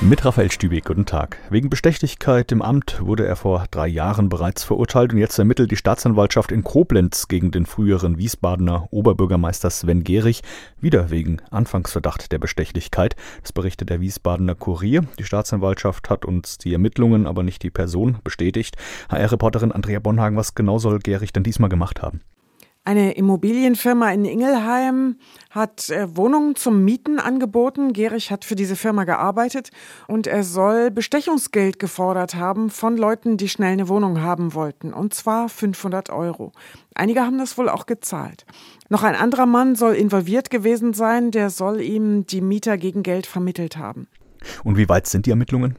Mit Raphael Stübig, guten Tag. Wegen Bestechlichkeit im Amt wurde er vor drei Jahren bereits verurteilt und jetzt ermittelt die Staatsanwaltschaft in Koblenz gegen den früheren Wiesbadener Oberbürgermeister Sven Gehrig, wieder wegen Anfangsverdacht der Bestechlichkeit. Das berichtet der Wiesbadener Kurier. Die Staatsanwaltschaft hat uns die Ermittlungen, aber nicht die Person bestätigt. HR-Reporterin Andrea Bonhagen, was genau soll Gehrig denn diesmal gemacht haben? Eine Immobilienfirma in Ingelheim hat äh, Wohnungen zum Mieten angeboten. Gerich hat für diese Firma gearbeitet und er soll Bestechungsgeld gefordert haben von Leuten, die schnell eine Wohnung haben wollten. Und zwar 500 Euro. Einige haben das wohl auch gezahlt. Noch ein anderer Mann soll involviert gewesen sein. Der soll ihm die Mieter gegen Geld vermittelt haben. Und wie weit sind die Ermittlungen?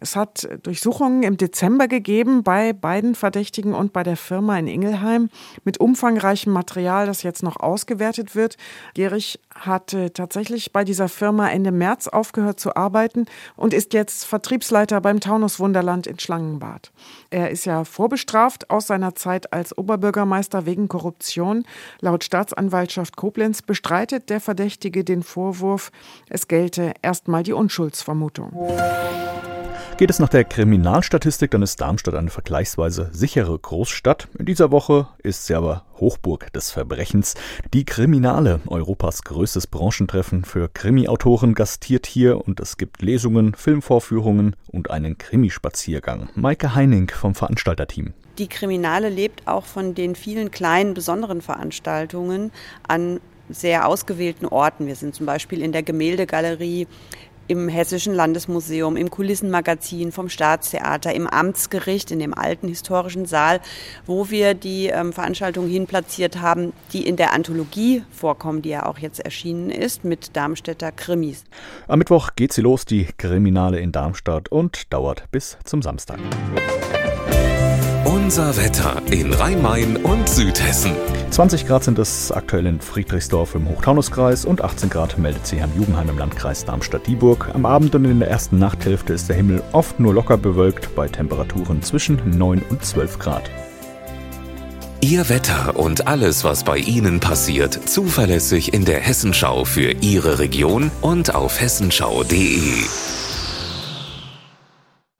Es hat Durchsuchungen im Dezember gegeben bei beiden Verdächtigen und bei der Firma in Ingelheim mit umfangreichem Material, das jetzt noch ausgewertet wird. Gerich hatte tatsächlich bei dieser Firma Ende März aufgehört zu arbeiten und ist jetzt Vertriebsleiter beim Taunus Wunderland in Schlangenbad. Er ist ja vorbestraft aus seiner Zeit als Oberbürgermeister wegen Korruption. Laut Staatsanwaltschaft Koblenz bestreitet der Verdächtige den Vorwurf, es gelte erstmal die Unschuldsvermutung. Geht es nach der Kriminalstatistik, dann ist Darmstadt eine vergleichsweise sichere Großstadt. In dieser Woche ist sie aber Hochburg des Verbrechens. Die Kriminale, Europas größtes Branchentreffen für Krimi-Autoren, gastiert hier und es gibt Lesungen, Filmvorführungen und einen Krimispaziergang. Maike Heining vom Veranstalterteam. Die Kriminale lebt auch von den vielen kleinen, besonderen Veranstaltungen an sehr ausgewählten Orten. Wir sind zum Beispiel in der Gemäldegalerie im Hessischen Landesmuseum, im Kulissenmagazin vom Staatstheater, im Amtsgericht, in dem alten historischen Saal, wo wir die ähm, Veranstaltungen hinplatziert haben, die in der Anthologie vorkommen, die ja auch jetzt erschienen ist, mit Darmstädter Krimis. Am Mittwoch geht sie los, die Kriminale in Darmstadt, und dauert bis zum Samstag. Unser Wetter in Rhein-Main und Südhessen. 20 Grad sind es aktuell in Friedrichsdorf im Hochtaunuskreis und 18 Grad meldet sich am Jugendheim im Landkreis Darmstadt-Dieburg. Am Abend und in der ersten Nachthälfte ist der Himmel oft nur locker bewölkt bei Temperaturen zwischen 9 und 12 Grad. Ihr Wetter und alles, was bei Ihnen passiert, zuverlässig in der Hessenschau für Ihre Region und auf hessenschau.de.